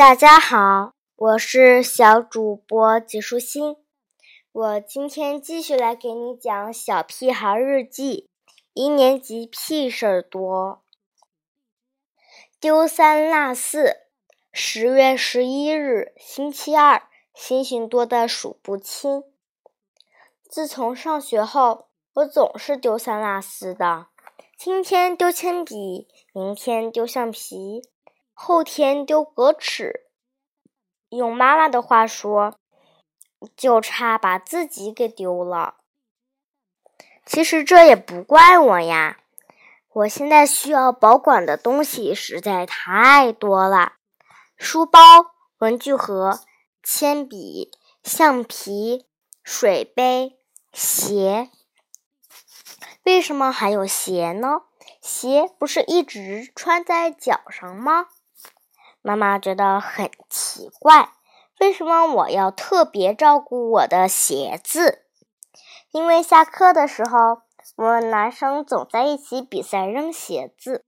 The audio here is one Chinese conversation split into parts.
大家好，我是小主播纪舒心。我今天继续来给你讲《小屁孩日记》，一年级屁事儿多。丢三落四，十月十一日，星期二，星星多得数不清。自从上学后，我总是丢三落四的。今天丢铅笔，明天丢橡皮，后天丢格尺。用妈妈的话说，就差把自己给丢了。其实这也不怪我呀，我现在需要保管的东西实在太多了：书包、文具盒、铅笔、橡皮、水杯、鞋。为什么还有鞋呢？鞋不是一直穿在脚上吗？妈妈觉得很奇怪，为什么我要特别照顾我的鞋子？因为下课的时候，我们男生总在一起比赛扔鞋子，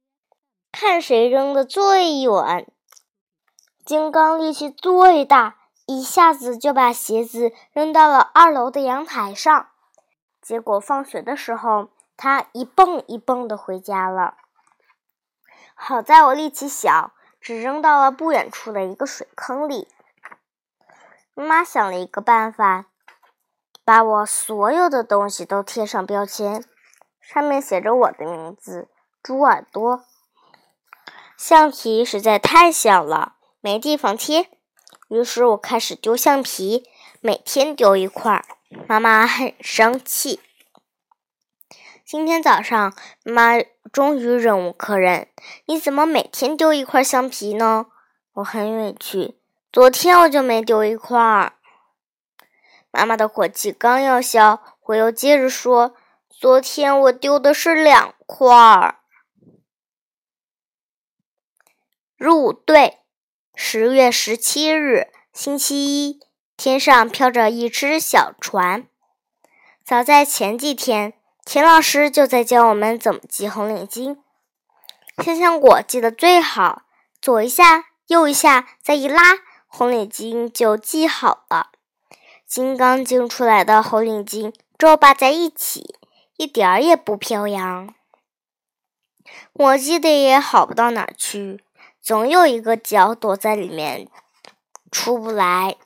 看谁扔的最远。金刚力气最大，一下子就把鞋子扔到了二楼的阳台上。结果放学的时候。他一蹦一蹦的回家了。好在我力气小，只扔到了不远处的一个水坑里。妈妈想了一个办法，把我所有的东西都贴上标签，上面写着我的名字——猪耳朵。橡皮实在太小了，没地方贴，于是我开始丢橡皮，每天丢一块。妈妈很生气。今天早上，妈终于忍无可忍：“你怎么每天丢一块橡皮呢？”我很委屈。昨天我就没丢一块儿。妈妈的火气刚要消，我又接着说：“昨天我丢的是两块儿。”入队。十月十七日，星期一，天上飘着一只小船。早在前几天。田老师就在教我们怎么系红领巾。香香果系得最好，左一下，右一下，再一拉，红领巾就系好了。金刚经出来的红领巾皱巴在一起，一点儿也不飘扬。我系的也好不到哪儿去，总有一个角躲在里面出不来。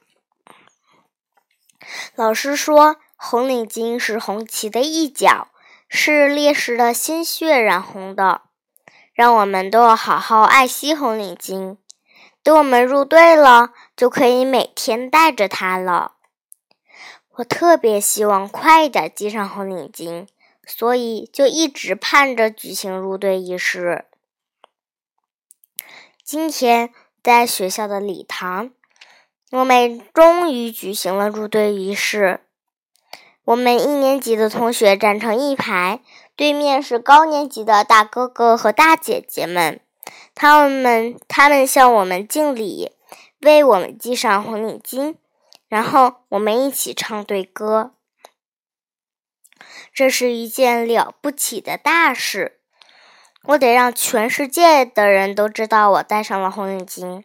老师说。红领巾是红旗的一角，是烈士的鲜血染红的。让我们都要好好爱惜红领巾。等我们入队了，就可以每天带着它了。我特别希望快一点系上红领巾，所以就一直盼着举行入队仪式。今天在学校的礼堂，我们终于举行了入队仪式。我们一年级的同学站成一排，对面是高年级的大哥哥和大姐姐们，他们他们向我们敬礼，为我们系上红领巾，然后我们一起唱队歌。这是一件了不起的大事，我得让全世界的人都知道我戴上了红领巾。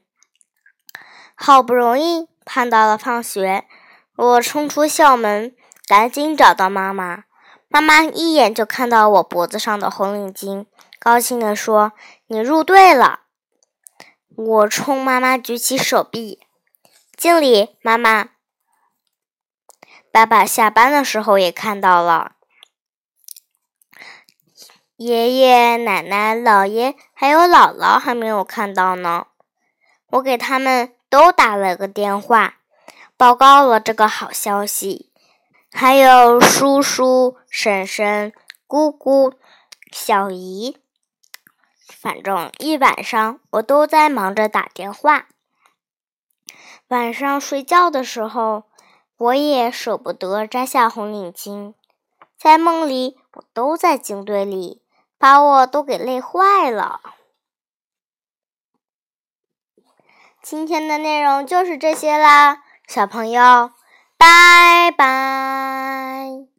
好不容易盼到了放学，我冲出校门。赶紧找到妈妈，妈妈一眼就看到我脖子上的红领巾，高兴地说：“你入队了。”我冲妈妈举起手臂，敬礼，妈妈。爸爸下班的时候也看到了，爷爷奶奶、姥爷还有姥姥还没有看到呢。我给他们都打了个电话，报告了这个好消息。还有叔叔、婶婶、姑姑、小姨，反正一晚上我都在忙着打电话。晚上睡觉的时候，我也舍不得摘下红领巾。在梦里，我都在警队里，把我都给累坏了。今天的内容就是这些啦，小朋友。拜拜。